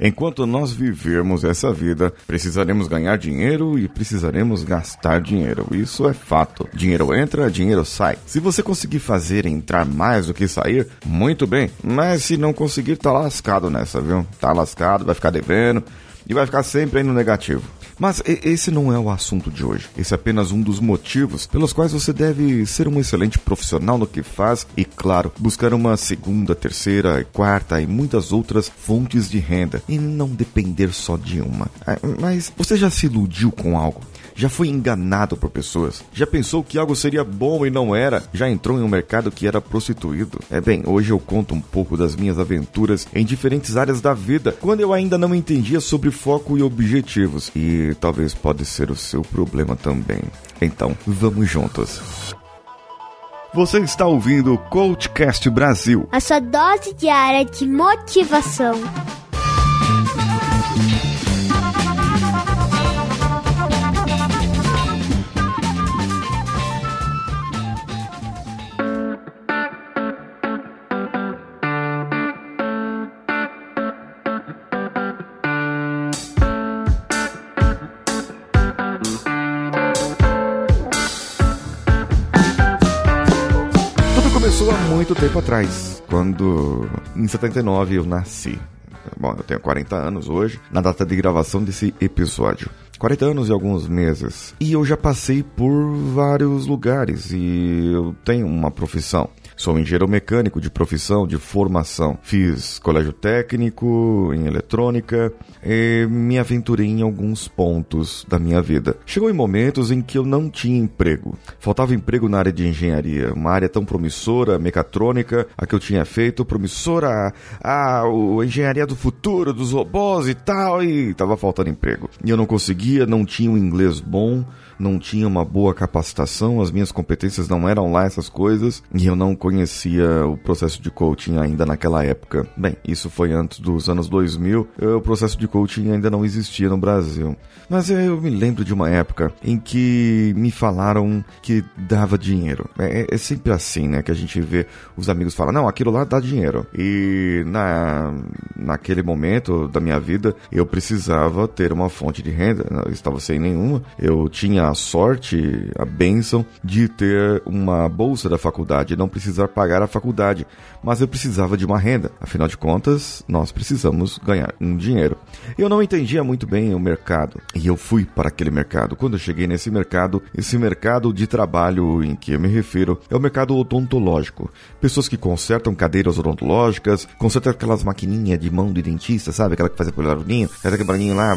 Enquanto nós vivermos essa vida, precisaremos ganhar dinheiro e precisaremos gastar dinheiro. Isso é fato. Dinheiro entra, dinheiro sai. Se você conseguir fazer entrar mais do que sair, muito bem. Mas se não conseguir, tá lascado nessa, viu? Tá lascado, vai ficar devendo e vai ficar sempre aí no negativo. Mas esse não é o assunto de hoje. Esse é apenas um dos motivos pelos quais você deve ser um excelente profissional no que faz e, claro, buscar uma segunda, terceira, quarta e muitas outras fontes de renda e não depender só de uma. Ah, mas você já se iludiu com algo? Já foi enganado por pessoas? Já pensou que algo seria bom e não era? Já entrou em um mercado que era prostituído? É bem, hoje eu conto um pouco das minhas aventuras em diferentes áreas da vida, quando eu ainda não entendia sobre foco e objetivos. E talvez pode ser o seu problema também. Então, vamos juntos. Você está ouvindo o Coachcast Brasil. A sua dose diária de motivação. Começou há muito tempo atrás, quando em 79 eu nasci. Bom, eu tenho 40 anos hoje, na data de gravação desse episódio. 40 anos e alguns meses. E eu já passei por vários lugares e eu tenho uma profissão. Sou engenheiro mecânico de profissão, de formação. Fiz colégio técnico em eletrônica e me aventurei em alguns pontos da minha vida. Chegou em momentos em que eu não tinha emprego. Faltava emprego na área de engenharia, uma área tão promissora, mecatrônica, a que eu tinha feito, promissora, a, a engenharia do futuro, dos robôs e tal, e tava faltando emprego. E eu não conseguia, não tinha um inglês bom, não tinha uma boa capacitação, as minhas competências não eram lá essas coisas, e eu não conhecia o processo de coaching ainda naquela época. Bem, isso foi antes dos anos 2000, o processo de coaching ainda não existia no Brasil. Mas eu me lembro de uma época em que me falaram que dava dinheiro. É, é sempre assim, né? Que a gente vê os amigos falam, não, aquilo lá dá dinheiro. E na, naquele momento da minha vida, eu precisava ter uma fonte de renda. Eu estava sem nenhuma. Eu tinha a sorte, a bênção de ter uma bolsa da faculdade, não precisar pagar a faculdade. Mas eu precisava de uma renda. Afinal de contas, nós precisamos ganhar um dinheiro. Eu não entendia muito bem o mercado. E eu fui para aquele mercado. Quando eu cheguei nesse mercado, esse mercado de trabalho em que eu me refiro é o mercado odontológico. Pessoas que consertam cadeiras odontológicas, consertam aquelas maquininhas de mão de dentista, sabe? Aquela que faz aquele barulhinho, faz aquele barulhinho lá,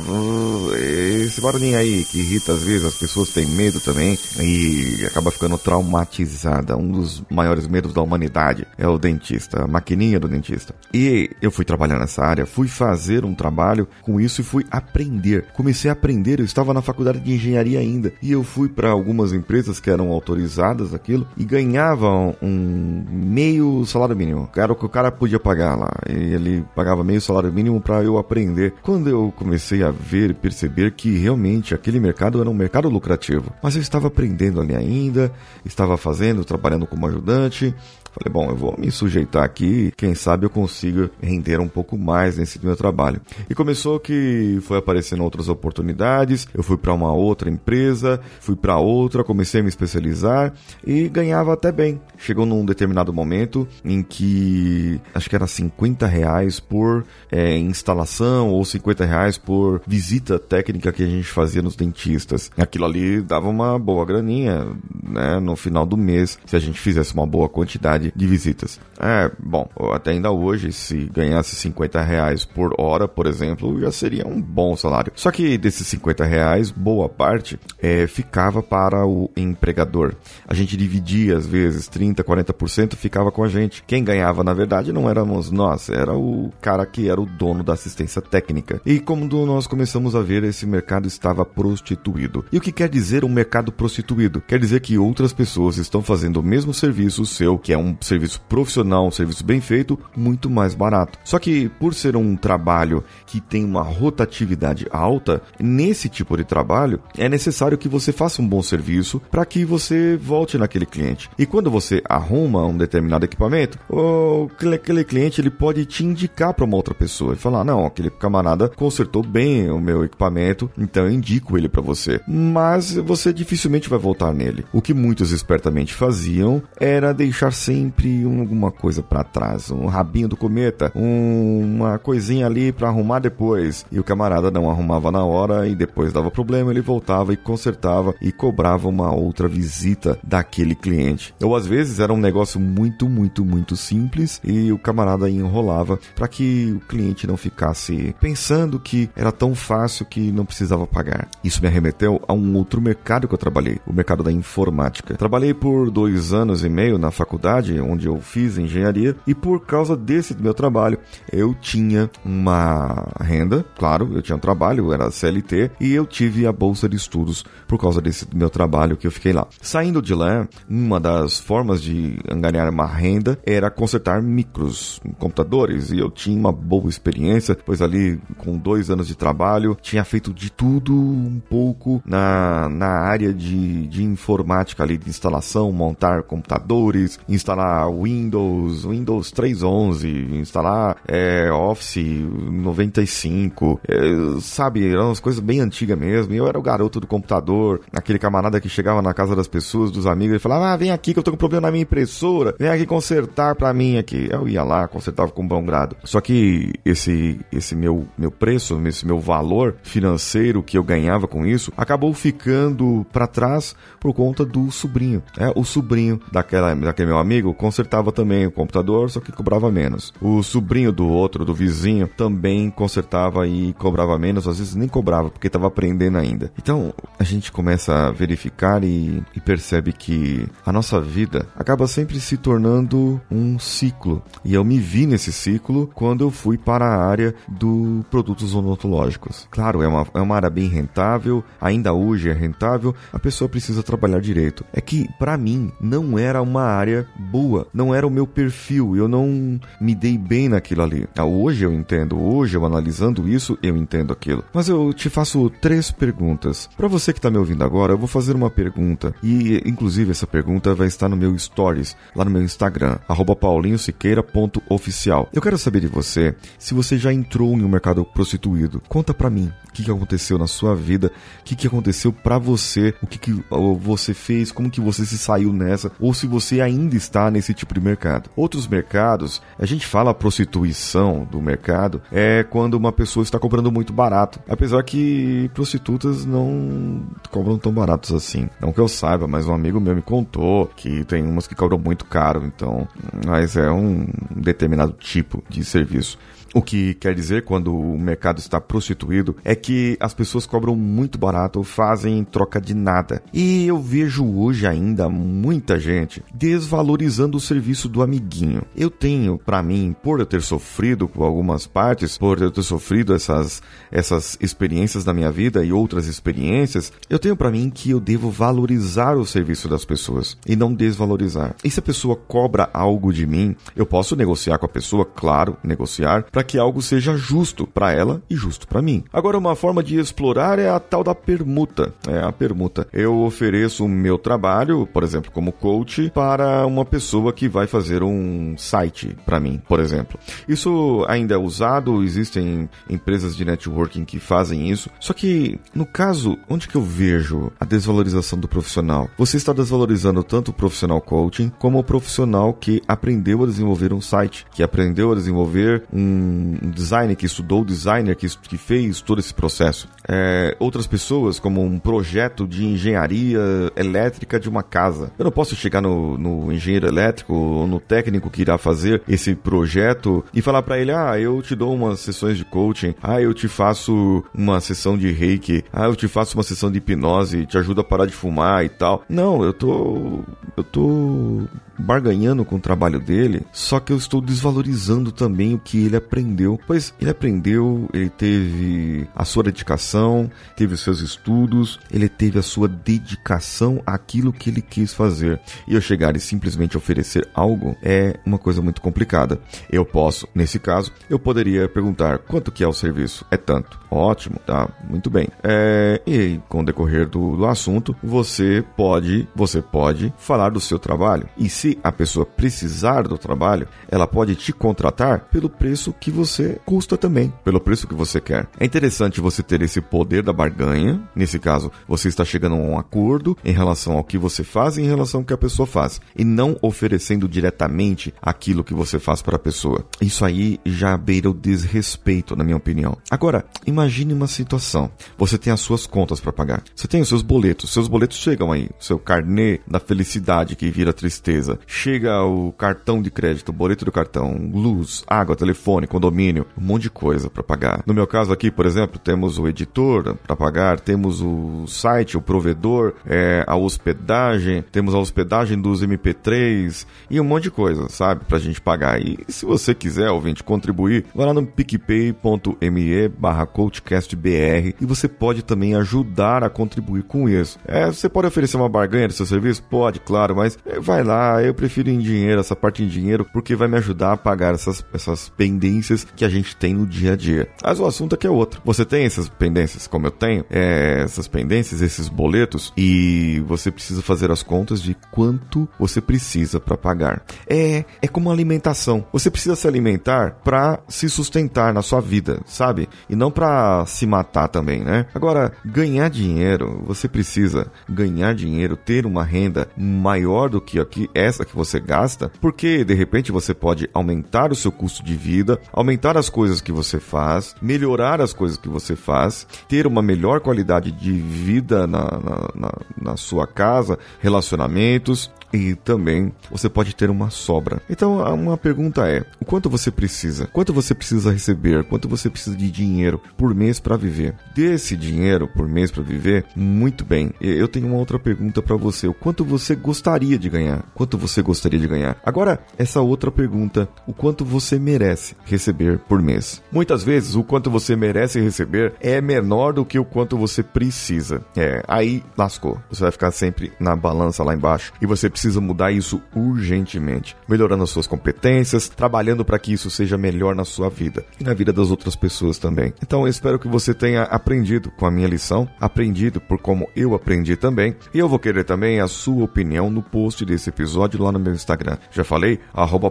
esse barulhinho aí que irrita às vezes, as pessoas têm medo também e acaba ficando traumatizada. Um dos maiores medos da humanidade é o dentista, a maquininha do dentista. E eu fui trabalhar nessa área, fui fazer um trabalho com isso e fui aprender. Comecei a aprender, eu estava na faculdade de engenharia ainda e eu fui para algumas empresas que eram autorizadas aquilo e ganhavam um meio salário mínimo. Era o que o cara podia pagar lá. E ele pagava meio salário mínimo para eu aprender. Quando eu comecei a ver e perceber que realmente aquele mercado era um mercado lucrativo, mas eu estava aprendendo ali ainda, estava fazendo, trabalhando como ajudante, Falei, bom, eu vou me sujeitar aqui, quem sabe eu consiga render um pouco mais nesse meu trabalho. E começou que foi aparecendo outras oportunidades, eu fui para uma outra empresa, fui para outra, comecei a me especializar e ganhava até bem. Chegou num determinado momento em que acho que era 50 reais por é, instalação ou 50 reais por visita técnica que a gente fazia nos dentistas. Aquilo ali dava uma boa graninha, né, no final do mês, se a gente fizesse uma boa quantidade quantidade de visitas. É, bom, até ainda hoje, se ganhasse 50 reais por hora, por exemplo, já seria um bom salário. Só que desses 50 reais, boa parte é, ficava para o empregador. A gente dividia, às vezes, 30%, 40% ficava com a gente. Quem ganhava, na verdade, não éramos nós, era o cara que era o dono da assistência técnica. E como nós começamos a ver, esse mercado estava prostituído. E o que quer dizer um mercado prostituído? Quer dizer que outras pessoas estão fazendo o mesmo serviço seu, que é um um serviço profissional, um serviço bem feito, muito mais barato. Só que por ser um trabalho que tem uma rotatividade alta, nesse tipo de trabalho é necessário que você faça um bom serviço para que você volte naquele cliente. E quando você arruma um determinado equipamento, o, aquele cliente ele pode te indicar para uma outra pessoa e falar: "Não, aquele camarada consertou bem o meu equipamento, então eu indico ele para você". Mas você dificilmente vai voltar nele. O que muitos espertamente faziam era deixar sempre alguma coisa para trás, um rabinho do cometa, um, uma coisinha ali para arrumar depois. E o camarada não arrumava na hora e depois dava problema, ele voltava e consertava e cobrava uma outra visita daquele cliente. Ou às vezes era um negócio muito, muito, muito simples e o camarada enrolava para que o cliente não ficasse pensando que era tão fácil que não precisava pagar. Isso me arremeteu a um outro mercado que eu trabalhei, o mercado da informática. Trabalhei por dois anos e meio na faculdade, onde eu fiz engenharia, e por causa desse meu trabalho, eu tinha uma renda, claro, eu tinha um trabalho, eu era CLT, e eu tive a bolsa de estudos por causa desse meu trabalho que eu fiquei lá. Saindo de lá, uma das formas de ganhar uma renda era consertar micros, computadores, e eu tinha uma boa experiência, pois ali com dois anos de trabalho, tinha feito de tudo um pouco na, na área de, de informática ali, de instalação, montar computadores, instalar Windows, Windows 3.11, instalar é, Office 95, é, sabe, eram umas coisas bem antigas mesmo, eu era o garoto do computador, aquele camarada que chegava na casa das pessoas, dos amigos, e falava, ah, vem aqui que eu tô com problema na minha impressora, vem aqui consertar pra mim aqui. Eu ia lá, consertava com bom grado. Só que esse, esse meu, meu preço, esse meu valor financeiro que eu ganhava com isso, acabou ficando para trás por conta do sobrinho. É, o sobrinho daquela, daquele meu amigo consertava também o computador, só que cobrava menos. O sobrinho do outro, do vizinho, também consertava e cobrava menos, às vezes nem cobrava, porque estava aprendendo ainda. Então a gente começa a verificar e, e percebe que a nossa vida acaba sempre se tornando um ciclo. E eu me vi nesse ciclo quando eu fui para a área do produtos odontológicos. Claro, é uma, é uma área bem rentável, ainda hoje é rentável, a pessoa precisa trabalhar direito. É que, para mim, não era uma área boa, não era o meu perfil, eu não me dei bem naquilo ali. Ah, hoje eu entendo, hoje eu analisando isso, eu entendo aquilo. Mas eu te faço três perguntas. Para você que tá me ouvindo agora, eu vou fazer uma pergunta e, inclusive, essa pergunta vai estar no meu stories, lá no meu Instagram, paulinhosiqueira.oficial. Eu quero saber de você se você já entrou em um mercado prostituído. Conta pra mim o que, que aconteceu na sua vida, o que, que aconteceu para você, o que, que você fez, como que você se saiu nessa, ou se você ainda está nesse tipo de mercado. Outros mercados, a gente fala prostituição do mercado, é quando uma pessoa está cobrando muito barato. Apesar que prostitutas não cobram tão baratos assim. Não que eu saiba, mas um amigo meu me contou que tem umas que cobram muito caro, então, mas é um determinado tipo de serviço. O que quer dizer, quando o mercado está prostituído, é que as pessoas cobram muito barato, fazem em troca de nada. E eu vejo hoje ainda muita gente desvalorizando o serviço do amiguinho. Eu tenho, para mim, por eu ter sofrido com algumas partes, por eu ter sofrido essas, essas experiências da minha vida e outras experiências, eu tenho para mim que eu devo valorizar o serviço das pessoas e não desvalorizar. E se a pessoa cobra algo de mim, eu posso negociar com a pessoa, claro, negociar para que algo seja justo para ela e justo para mim. Agora, uma forma de explorar é a tal da permuta. É a permuta. Eu ofereço o meu trabalho, por exemplo, como coach, para uma pessoa que vai fazer um site para mim, por exemplo. Isso ainda é usado, existem empresas de networking que fazem isso. Só que, no caso, onde que eu vejo a desvalorização do profissional? Você está desvalorizando tanto o profissional coaching como o profissional que aprendeu a desenvolver um site, que aprendeu a desenvolver um um designer que estudou, designer que, que fez todo esse processo. É, outras pessoas, como um projeto de engenharia elétrica de uma casa. Eu não posso chegar no, no engenheiro elétrico ou no técnico que irá fazer esse projeto e falar para ele: ah, eu te dou umas sessões de coaching, ah, eu te faço uma sessão de reiki, ah, eu te faço uma sessão de hipnose, te ajuda a parar de fumar e tal. Não, eu tô. Eu tô barganhando com o trabalho dele, só que eu estou desvalorizando também o que ele aprendeu. Pois ele aprendeu, ele teve a sua dedicação, teve os seus estudos, ele teve a sua dedicação àquilo que ele quis fazer. E eu chegar e simplesmente oferecer algo é uma coisa muito complicada. Eu posso, nesse caso, eu poderia perguntar quanto que é o serviço? É tanto. Ótimo, tá, muito bem. É, e com o decorrer do, do assunto, você pode, você pode falar do seu trabalho. E se a pessoa precisar do trabalho, ela pode te contratar pelo preço que você custa também, pelo preço que você quer. É interessante você ter esse poder da barganha. Nesse caso, você está chegando a um acordo em relação ao que você faz e em relação ao que a pessoa faz, e não oferecendo diretamente aquilo que você faz para a pessoa. Isso aí já beira o desrespeito, na minha opinião. Agora, imagine uma situação. Você tem as suas contas para pagar. Você tem os seus boletos. Seus boletos chegam aí. Seu carnê da felicidade que vira tristeza. Chega o cartão de crédito, o boleto do cartão, luz, água, telefone, condomínio, um monte de coisa para pagar. No meu caso aqui, por exemplo, temos o editor para pagar, temos o site, o provedor, é, a hospedagem, temos a hospedagem dos MP3 e um monte de coisa, sabe, pra gente pagar. E se você quiser, ouvinte, contribuir, vai lá no picpay.me barra coachcastbr e você pode também ajudar a contribuir com isso. É, você pode oferecer uma barganha do seu serviço? Pode, claro, mas vai lá, eu prefiro em dinheiro, essa parte em dinheiro, porque vai me ajudar a pagar essas, essas pendências que a gente tem no dia a dia. Mas o assunto aqui é outro. Você tem essas pendências, como eu tenho, é, essas pendências, esses boletos, e você precisa fazer as contas de quanto você precisa para pagar. É, é como alimentação. Você precisa se alimentar para se sustentar na sua vida, sabe? E não para se matar também, né? Agora, ganhar dinheiro, você precisa ganhar dinheiro, ter uma renda maior do que aqui essa que você gasta, porque de repente você pode aumentar o seu custo de vida, aumentar as coisas que você faz, melhorar as coisas que você faz, ter uma melhor qualidade de vida na, na, na, na sua casa, relacionamentos, e também você pode ter uma sobra. Então, uma pergunta é: o quanto você precisa? Quanto você precisa receber? Quanto você precisa de dinheiro por mês para viver? Desse dinheiro por mês para viver, muito bem. Eu tenho uma outra pergunta para você: o quanto você gostaria de ganhar? Quanto você gostaria de ganhar? Agora, essa outra pergunta: o quanto você merece receber por mês? Muitas vezes, o quanto você merece receber é menor do que o quanto você precisa. É, aí lascou. Você vai ficar sempre na balança lá embaixo e você precisa mudar isso urgentemente, melhorando as suas competências, trabalhando para que isso seja melhor na sua vida e na vida das outras pessoas também. Então eu espero que você tenha aprendido com a minha lição, aprendido por como eu aprendi também, e eu vou querer também a sua opinião no post desse episódio lá no meu Instagram. Já falei,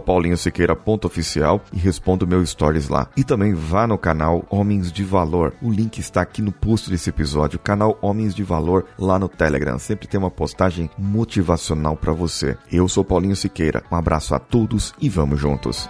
paulinhosiqueira.oficial e respondo meu stories lá. E também vá no canal Homens de Valor. O link está aqui no post desse episódio, canal Homens de Valor lá no Telegram. Sempre tem uma postagem motivacional para você. Eu sou Paulinho Siqueira. Um abraço a todos e vamos juntos.